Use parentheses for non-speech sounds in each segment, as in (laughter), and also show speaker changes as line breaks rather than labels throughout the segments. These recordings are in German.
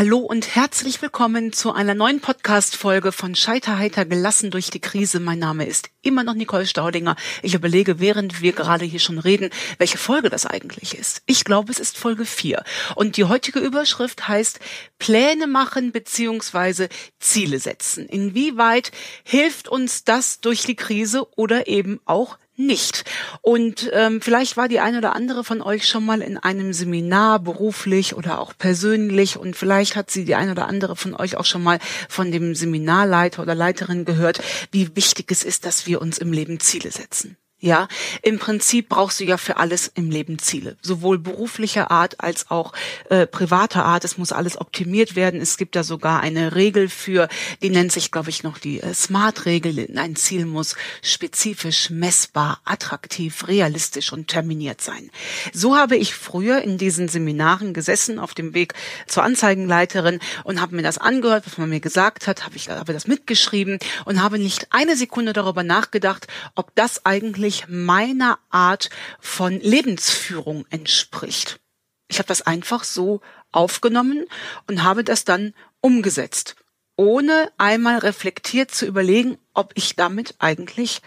Hallo und herzlich willkommen zu einer neuen Podcast-Folge von Scheiterheiter gelassen durch die Krise. Mein Name ist immer noch Nicole Staudinger. Ich überlege, während wir gerade hier schon reden, welche Folge das eigentlich ist. Ich glaube, es ist Folge 4. Und die heutige Überschrift heißt Pläne machen beziehungsweise Ziele setzen. Inwieweit hilft uns das durch die Krise oder eben auch nicht. Und ähm, vielleicht war die eine oder andere von euch schon mal in einem Seminar beruflich oder auch persönlich und vielleicht hat sie die eine oder andere von euch auch schon mal von dem Seminarleiter oder Leiterin gehört, wie wichtig es ist, dass wir uns im Leben Ziele setzen. Ja, im Prinzip brauchst du ja für alles im Leben Ziele, sowohl beruflicher Art als auch äh, privater Art. Es muss alles optimiert werden. Es gibt da sogar eine Regel für, die nennt sich, glaube ich, noch die äh, Smart-Regel. Ein Ziel muss spezifisch, messbar, attraktiv, realistisch und terminiert sein. So habe ich früher in diesen Seminaren gesessen auf dem Weg zur Anzeigenleiterin und habe mir das angehört, was man mir gesagt hat, habe ich habe das mitgeschrieben und habe nicht eine Sekunde darüber nachgedacht, ob das eigentlich eigentlich meiner Art von Lebensführung entspricht. Ich habe das einfach so aufgenommen und habe das dann umgesetzt, ohne einmal reflektiert zu überlegen, ob ich damit eigentlich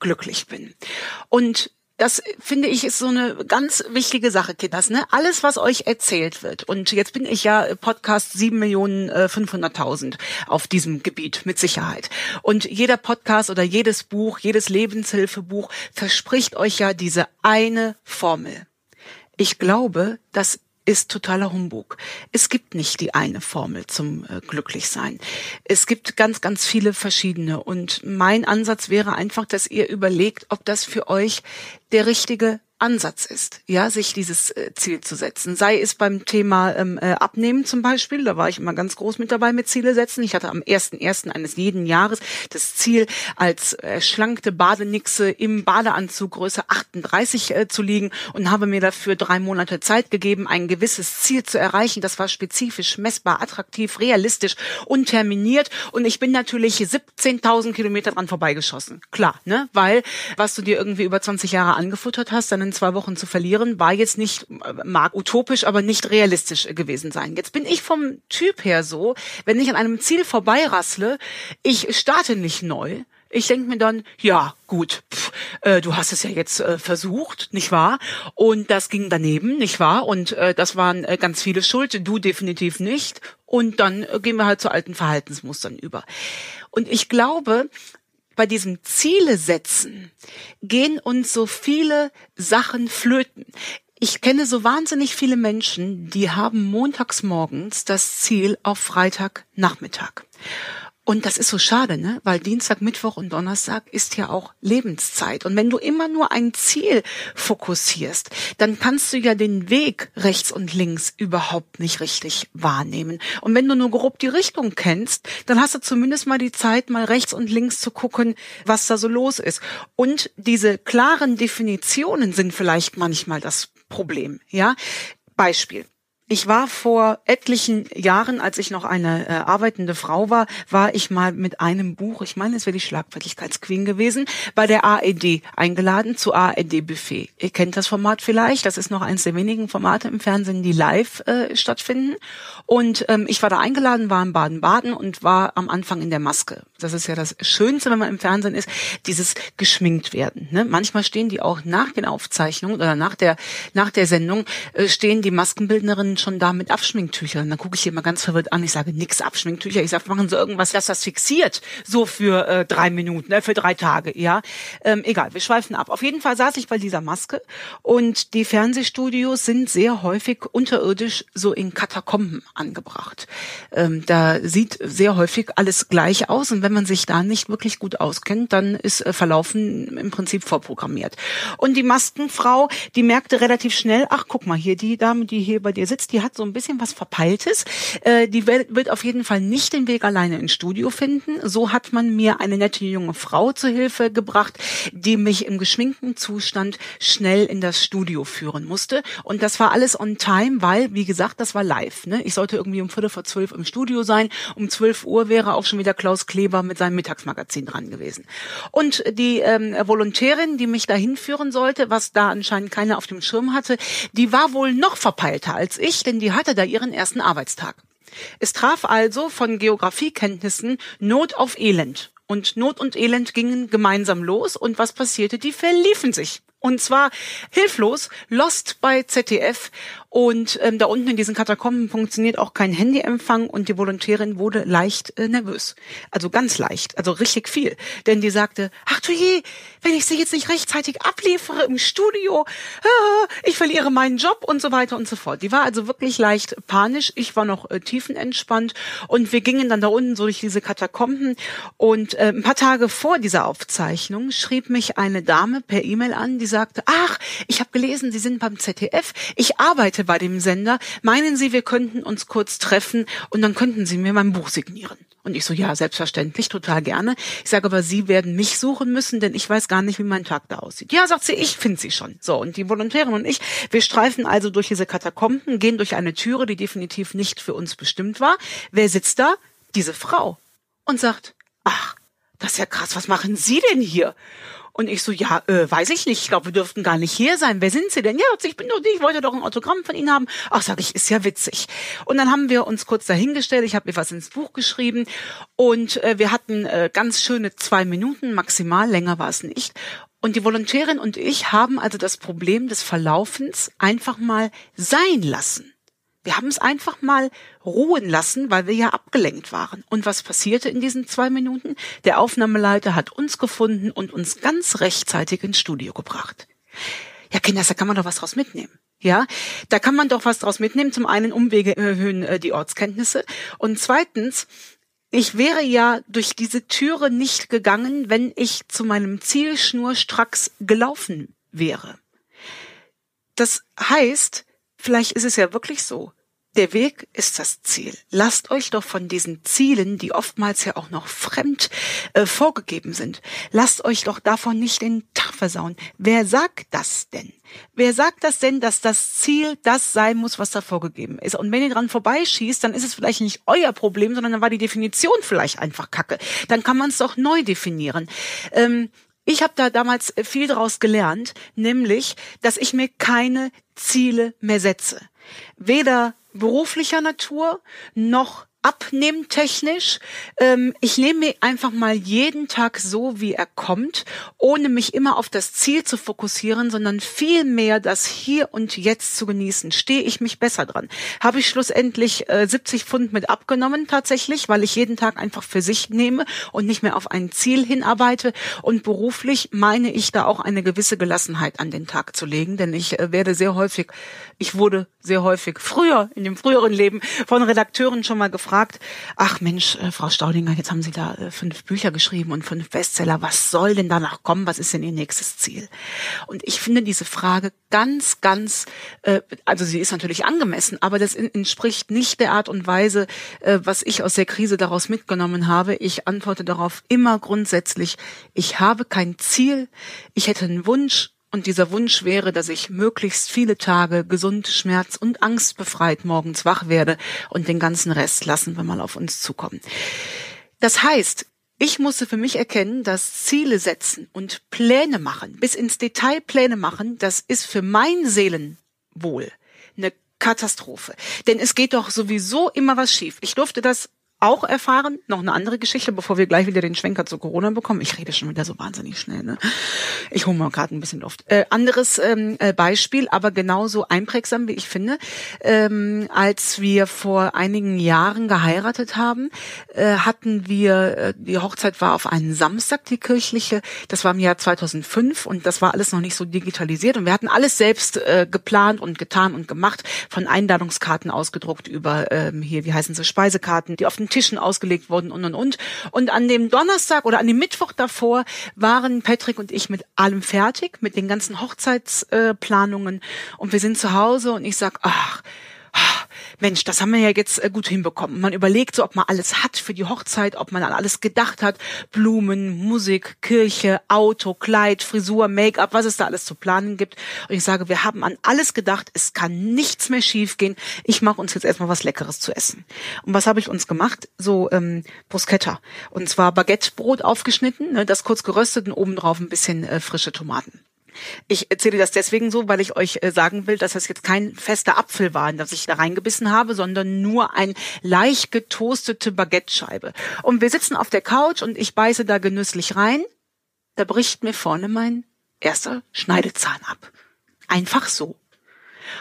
glücklich bin. Und das finde ich ist so eine ganz wichtige Sache, Kinders. Ne? Alles, was euch erzählt wird. Und jetzt bin ich ja Podcast sieben Millionen äh, fünfhunderttausend auf diesem Gebiet mit Sicherheit. Und jeder Podcast oder jedes Buch, jedes Lebenshilfebuch verspricht euch ja diese eine Formel. Ich glaube, dass ist totaler Humbug. Es gibt nicht die eine Formel zum äh, Glücklichsein. Es gibt ganz, ganz viele verschiedene. Und mein Ansatz wäre einfach, dass ihr überlegt, ob das für euch der richtige Ansatz ist, ja, sich dieses äh, Ziel zu setzen. Sei es beim Thema ähm, äh, Abnehmen zum Beispiel, da war ich immer ganz groß mit dabei mit Ziele setzen. Ich hatte am ersten ersten eines jeden Jahres das Ziel, als äh, schlankte Badenixe im Badeanzug Größe 38 äh, zu liegen und habe mir dafür drei Monate Zeit gegeben, ein gewisses Ziel zu erreichen. Das war spezifisch, messbar, attraktiv, realistisch und terminiert. Und ich bin natürlich 17.000 Kilometer dran vorbeigeschossen. Klar, ne, weil was du dir irgendwie über 20 Jahre angefuttert hast, dann in zwei Wochen zu verlieren, war jetzt nicht, mag utopisch, aber nicht realistisch gewesen sein. Jetzt bin ich vom Typ her so, wenn ich an einem Ziel vorbeirassle, ich starte nicht neu, ich denke mir dann, ja, gut, pff, äh, du hast es ja jetzt äh, versucht, nicht wahr? Und das ging daneben, nicht wahr? Und äh, das waren äh, ganz viele Schuld, du definitiv nicht. Und dann äh, gehen wir halt zu alten Verhaltensmustern über. Und ich glaube, bei diesem Ziele setzen gehen uns so viele Sachen flöten. Ich kenne so wahnsinnig viele Menschen, die haben montags morgens das Ziel auf Freitagnachmittag. Und das ist so schade, ne? Weil Dienstag, Mittwoch und Donnerstag ist ja auch Lebenszeit. Und wenn du immer nur ein Ziel fokussierst, dann kannst du ja den Weg rechts und links überhaupt nicht richtig wahrnehmen. Und wenn du nur grob die Richtung kennst, dann hast du zumindest mal die Zeit, mal rechts und links zu gucken, was da so los ist. Und diese klaren Definitionen sind vielleicht manchmal das Problem, ja? Beispiel. Ich war vor etlichen Jahren, als ich noch eine äh, arbeitende Frau war, war ich mal mit einem Buch, ich meine, es wäre die Schlagfertigkeitsqueen gewesen, bei der AED eingeladen zu AED Buffet. Ihr kennt das Format vielleicht, das ist noch eines der wenigen Formate im Fernsehen, die live äh, stattfinden. Und ähm, ich war da eingeladen, war in Baden-Baden und war am Anfang in der Maske. Das ist ja das Schönste, wenn man im Fernsehen ist, dieses geschminkt werden. Ne? Manchmal stehen die auch nach den Aufzeichnungen oder nach der nach der Sendung äh, stehen die Maskenbildnerinnen schon da mit Abschminktüchern. Dann gucke ich hier mal ganz verwirrt an. Ich sage, nix Abschminktücher. Ich sage, machen Sie irgendwas, dass das fixiert. So für äh, drei Minuten, äh, für drei Tage. Ja, ähm, egal, wir schweifen ab. Auf jeden Fall saß ich bei dieser Maske und die Fernsehstudios sind sehr häufig unterirdisch so in Katakomben angebracht. Ähm, da sieht sehr häufig alles gleich aus und wenn man sich da nicht wirklich gut auskennt, dann ist äh, Verlaufen im Prinzip vorprogrammiert. Und die Maskenfrau, die merkte relativ schnell, ach guck mal hier, die Dame, die hier bei dir sitzt, die hat so ein bisschen was Verpeiltes. Äh, die wird auf jeden Fall nicht den Weg alleine ins Studio finden. So hat man mir eine nette junge Frau zu Hilfe gebracht, die mich im geschminkten Zustand schnell in das Studio führen musste. Und das war alles on time, weil, wie gesagt, das war live. Ne? Ich sollte irgendwie um Viertel vor zwölf im Studio sein. Um zwölf Uhr wäre auch schon wieder Klaus Kleber mit seinem Mittagsmagazin dran gewesen. Und die ähm, Volontärin, die mich dahin führen sollte, was da anscheinend keiner auf dem Schirm hatte, die war wohl noch verpeilter als ich, denn die hatte da ihren ersten Arbeitstag. Es traf also von Geografiekenntnissen Not auf Elend. Und Not und Elend gingen gemeinsam los. Und was passierte? Die verliefen sich. Und zwar hilflos, lost bei ZDF. Und ähm, da unten in diesen Katakomben funktioniert auch kein Handyempfang und die Volontärin wurde leicht äh, nervös. Also ganz leicht, also richtig viel. Denn die sagte, ach du je, wenn ich sie jetzt nicht rechtzeitig abliefere im Studio, äh, ich verliere meinen Job und so weiter und so fort. Die war also wirklich leicht panisch. Ich war noch äh, tiefenentspannt und wir gingen dann da unten so durch diese Katakomben. Und äh, ein paar Tage vor dieser Aufzeichnung schrieb mich eine Dame per E-Mail an, die sagte, ach, ich habe gelesen, Sie sind beim ZDF, ich arbeite bei dem Sender, meinen Sie, wir könnten uns kurz treffen und dann könnten Sie mir mein Buch signieren. Und ich so, ja, selbstverständlich, total gerne. Ich sage aber, Sie werden mich suchen müssen, denn ich weiß gar nicht, wie mein Tag da aussieht. Ja, sagt sie, ich finde Sie schon. So, und die Volontärin und ich, wir streifen also durch diese Katakomben, gehen durch eine Türe, die definitiv nicht für uns bestimmt war. Wer sitzt da? Diese Frau. Und sagt, ach, das ist ja krass, was machen Sie denn hier? Und ich so, ja, äh, weiß ich nicht. Ich glaube, wir dürften gar nicht hier sein. Wer sind Sie denn? Ja, ich bin doch die. Ich wollte doch ein Autogramm von Ihnen haben. Ach, sag ich, ist ja witzig. Und dann haben wir uns kurz dahingestellt. Ich habe mir was ins Buch geschrieben und äh, wir hatten äh, ganz schöne zwei Minuten maximal. Länger war es nicht. Und die Volontärin und ich haben also das Problem des Verlaufens einfach mal sein lassen. Wir haben es einfach mal ruhen lassen, weil wir ja abgelenkt waren. Und was passierte in diesen zwei Minuten? Der Aufnahmeleiter hat uns gefunden und uns ganz rechtzeitig ins Studio gebracht. Ja, Kinder, da kann man doch was draus mitnehmen. Ja, da kann man doch was draus mitnehmen. Zum einen Umwege erhöhen äh, die Ortskenntnisse und zweitens ich wäre ja durch diese Türe nicht gegangen, wenn ich zu meinem Ziel schnurstracks gelaufen wäre. Das heißt, Vielleicht ist es ja wirklich so. Der Weg ist das Ziel. Lasst euch doch von diesen Zielen, die oftmals ja auch noch fremd äh, vorgegeben sind, lasst euch doch davon nicht den Tag versauen. Wer sagt das denn? Wer sagt das denn, dass das Ziel das sein muss, was da vorgegeben ist? Und wenn ihr dran vorbeischießt, dann ist es vielleicht nicht euer Problem, sondern dann war die Definition vielleicht einfach kacke. Dann kann man es doch neu definieren. Ähm, ich habe da damals viel daraus gelernt, nämlich, dass ich mir keine Ziele mehr setze. Weder beruflicher Natur noch abnehmtechnisch. Ähm, ich nehme mir einfach mal jeden Tag so, wie er kommt, ohne mich immer auf das Ziel zu fokussieren, sondern viel mehr das Hier und Jetzt zu genießen. Stehe ich mich besser dran? Habe ich schlussendlich äh, 70 Pfund mit abgenommen tatsächlich, weil ich jeden Tag einfach für sich nehme und nicht mehr auf ein Ziel hinarbeite. Und beruflich meine ich da auch eine gewisse Gelassenheit an den Tag zu legen, denn ich äh, werde sehr häufig, ich wurde sehr häufig früher in dem früheren Leben von Redakteuren schon mal gefragt, gefragt, ach Mensch, äh, Frau Staudinger, jetzt haben Sie da äh, fünf Bücher geschrieben und fünf Bestseller. Was soll denn danach kommen? Was ist denn Ihr nächstes Ziel? Und ich finde diese Frage ganz, ganz, äh, also sie ist natürlich angemessen, aber das entspricht nicht der Art und Weise, äh, was ich aus der Krise daraus mitgenommen habe. Ich antworte darauf immer grundsätzlich, ich habe kein Ziel, ich hätte einen Wunsch, und dieser Wunsch wäre, dass ich möglichst viele Tage gesund, schmerz- und angstbefreit morgens wach werde und den ganzen Rest lassen wir mal auf uns zukommen. Das heißt, ich musste für mich erkennen, dass Ziele setzen und Pläne machen, bis ins Detail Pläne machen, das ist für mein Seelenwohl eine Katastrophe. Denn es geht doch sowieso immer was schief. Ich durfte das auch erfahren, noch eine andere Geschichte, bevor wir gleich wieder den Schwenker zu Corona bekommen. Ich rede schon wieder so wahnsinnig schnell. Ne? Ich hole mal gerade ein bisschen Luft. Äh, anderes ähm, äh, Beispiel, aber genauso einprägsam, wie ich finde. Ähm, als wir vor einigen Jahren geheiratet haben, äh, hatten wir, äh, die Hochzeit war auf einen Samstag, die kirchliche. Das war im Jahr 2005 und das war alles noch nicht so digitalisiert. Und wir hatten alles selbst äh, geplant und getan und gemacht, von Einladungskarten ausgedruckt über ähm, hier, wie heißen sie, Speisekarten, die auf den Tischen ausgelegt wurden und und und. Und an dem Donnerstag oder an dem Mittwoch davor waren Patrick und ich mit allem fertig, mit den ganzen Hochzeitsplanungen. und wir sind zu Hause und ich sag, ach, Mensch, das haben wir ja jetzt äh, gut hinbekommen. Man überlegt so, ob man alles hat für die Hochzeit, ob man an alles gedacht hat. Blumen, Musik, Kirche, Auto, Kleid, Frisur, Make-up, was es da alles zu planen gibt. Und ich sage, wir haben an alles gedacht. Es kann nichts mehr schiefgehen. Ich mache uns jetzt erstmal was Leckeres zu essen. Und was habe ich uns gemacht? So ähm, Bruschetta. Und zwar Baguettebrot aufgeschnitten, ne, das kurz geröstet und obendrauf ein bisschen äh, frische Tomaten. Ich erzähle das deswegen so, weil ich euch äh, sagen will, dass das jetzt kein fester Apfel war, in das ich da reingebissen habe, sondern nur ein leicht getoastete Baguette-Scheibe. Und wir sitzen auf der Couch und ich beiße da genüsslich rein. Da bricht mir vorne mein erster Schneidezahn ab. Einfach so.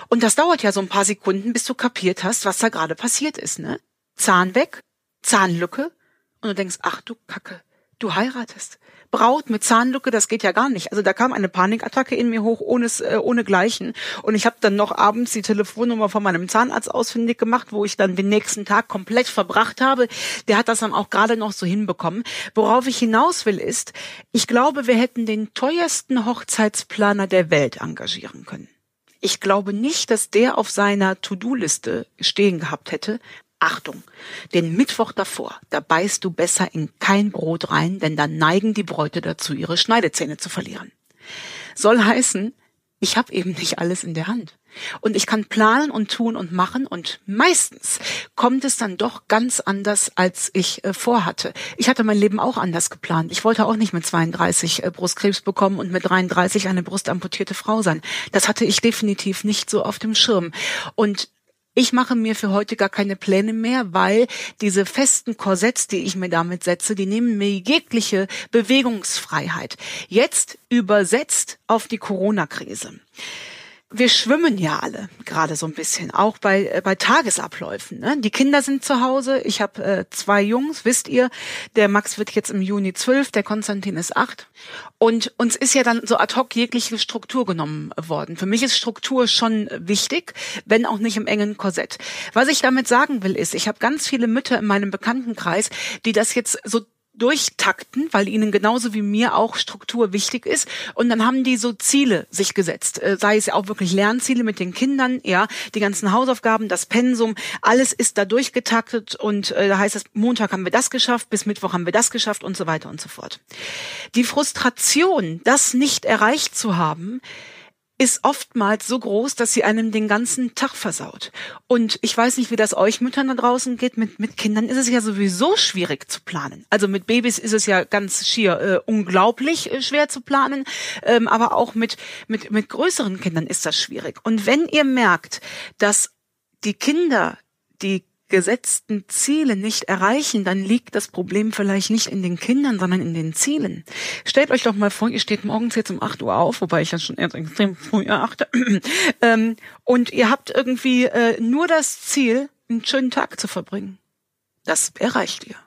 Und das dauert ja so ein paar Sekunden, bis du kapiert hast, was da gerade passiert ist, ne? Zahn weg, Zahnlücke und du denkst, ach du Kacke, du heiratest. Braut mit Zahnlücke, das geht ja gar nicht. Also da kam eine Panikattacke in mir hoch, ohne, äh, ohne Gleichen. Und ich habe dann noch abends die Telefonnummer von meinem Zahnarzt ausfindig gemacht, wo ich dann den nächsten Tag komplett verbracht habe. Der hat das dann auch gerade noch so hinbekommen. Worauf ich hinaus will ist, ich glaube, wir hätten den teuersten Hochzeitsplaner der Welt engagieren können. Ich glaube nicht, dass der auf seiner To-Do-Liste stehen gehabt hätte, Achtung, den Mittwoch davor, da beißt du besser in kein Brot rein, denn dann neigen die Bräute dazu, ihre Schneidezähne zu verlieren. Soll heißen, ich habe eben nicht alles in der Hand. Und ich kann planen und tun und machen und meistens kommt es dann doch ganz anders, als ich äh, vorhatte. Ich hatte mein Leben auch anders geplant. Ich wollte auch nicht mit 32 äh, Brustkrebs bekommen und mit 33 eine brustamputierte Frau sein. Das hatte ich definitiv nicht so auf dem Schirm. Und ich mache mir für heute gar keine Pläne mehr, weil diese festen Korsetts, die ich mir damit setze, die nehmen mir jegliche Bewegungsfreiheit. Jetzt übersetzt auf die Corona-Krise wir schwimmen ja alle gerade so ein bisschen, auch bei, äh, bei Tagesabläufen. Ne? Die Kinder sind zu Hause. Ich habe äh, zwei Jungs, wisst ihr. Der Max wird jetzt im Juni zwölf, der Konstantin ist acht. Und uns ist ja dann so ad hoc jegliche Struktur genommen worden. Für mich ist Struktur schon wichtig, wenn auch nicht im engen Korsett. Was ich damit sagen will, ist, ich habe ganz viele Mütter in meinem Bekanntenkreis, die das jetzt so durchtakten, weil ihnen genauso wie mir auch Struktur wichtig ist. Und dann haben die so Ziele sich gesetzt, äh, sei es auch wirklich Lernziele mit den Kindern, ja, die ganzen Hausaufgaben, das Pensum, alles ist da durchgetaktet und äh, da heißt es, Montag haben wir das geschafft, bis Mittwoch haben wir das geschafft und so weiter und so fort. Die Frustration, das nicht erreicht zu haben, ist oftmals so groß, dass sie einem den ganzen Tag versaut. Und ich weiß nicht, wie das euch Müttern da draußen geht. Mit, mit Kindern ist es ja sowieso schwierig zu planen. Also mit Babys ist es ja ganz schier äh, unglaublich äh, schwer zu planen. Ähm, aber auch mit, mit, mit größeren Kindern ist das schwierig. Und wenn ihr merkt, dass die Kinder, die gesetzten Ziele nicht erreichen, dann liegt das Problem vielleicht nicht in den Kindern, sondern in den Zielen. Stellt euch doch mal vor, ihr steht morgens jetzt um 8 Uhr auf, wobei ich ja schon erst extrem früh achte, (clears throat) ähm, und ihr habt irgendwie äh, nur das Ziel, einen schönen Tag zu verbringen. Das erreicht ihr.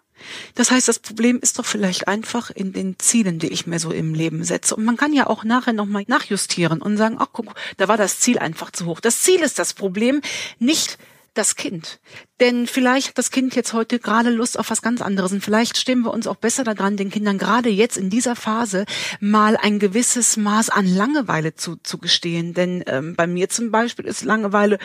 Das heißt, das Problem ist doch vielleicht einfach in den Zielen, die ich mir so im Leben setze. Und man kann ja auch nachher nochmal nachjustieren und sagen, ach guck, da war das Ziel einfach zu hoch. Das Ziel ist das Problem, nicht das Kind. Denn vielleicht hat das Kind jetzt heute gerade Lust auf was ganz anderes. Und vielleicht stehen wir uns auch besser daran, den Kindern gerade jetzt in dieser Phase mal ein gewisses Maß an Langeweile zu, zu gestehen. Denn ähm, bei mir zum Beispiel ist Langeweile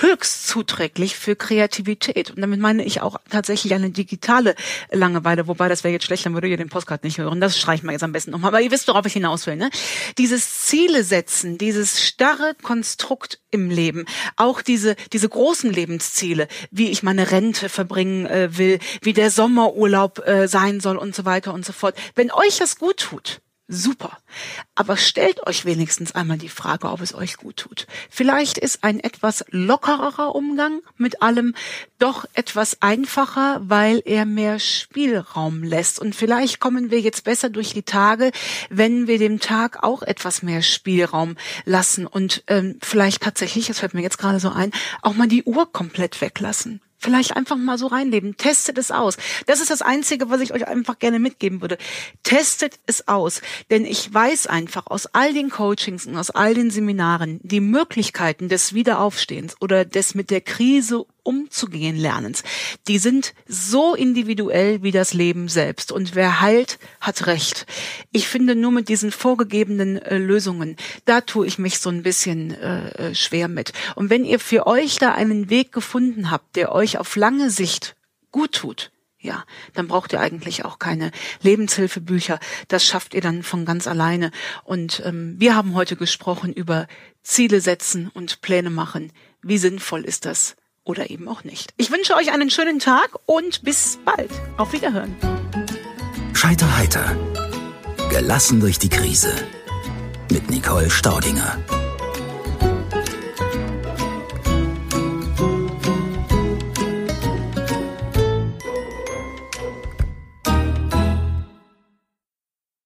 höchst zuträglich für Kreativität. Und damit meine ich auch tatsächlich eine digitale Langeweile, wobei das wäre jetzt schlecht, dann würde ihr den Postcard nicht hören. Das streichen wir jetzt am besten nochmal. Aber ihr wisst, worauf ich hinaus will. Ne? Dieses Ziele setzen, dieses starre Konstrukt im Leben, auch diese, diese großen Lebensziele, wie ich meine Rente verbringen äh, will, wie der Sommerurlaub äh, sein soll und so weiter und so fort. Wenn euch das gut tut, Super. Aber stellt euch wenigstens einmal die Frage, ob es euch gut tut. Vielleicht ist ein etwas lockerer Umgang mit allem doch etwas einfacher, weil er mehr Spielraum lässt. Und vielleicht kommen wir jetzt besser durch die Tage, wenn wir dem Tag auch etwas mehr Spielraum lassen und ähm, vielleicht tatsächlich, das fällt mir jetzt gerade so ein, auch mal die Uhr komplett weglassen. Vielleicht einfach mal so reinleben. Testet es aus. Das ist das Einzige, was ich euch einfach gerne mitgeben würde. Testet es aus. Denn ich weiß einfach aus all den Coachings und aus all den Seminaren, die Möglichkeiten des Wiederaufstehens oder des mit der Krise umzugehen lernens, die sind so individuell wie das Leben selbst. Und wer heilt, hat Recht. Ich finde nur mit diesen vorgegebenen äh, Lösungen, da tue ich mich so ein bisschen äh, äh, schwer mit. Und wenn ihr für euch da einen Weg gefunden habt, der euch auf lange Sicht gut tut, ja, dann braucht ihr eigentlich auch keine Lebenshilfebücher. Das schafft ihr dann von ganz alleine. Und ähm, wir haben heute gesprochen über Ziele setzen und Pläne machen. Wie sinnvoll ist das? Oder eben auch nicht. Ich wünsche euch einen schönen Tag und bis bald. Auf Wiederhören.
Scheiter heiter. Gelassen durch die Krise. mit Nicole Staudinger.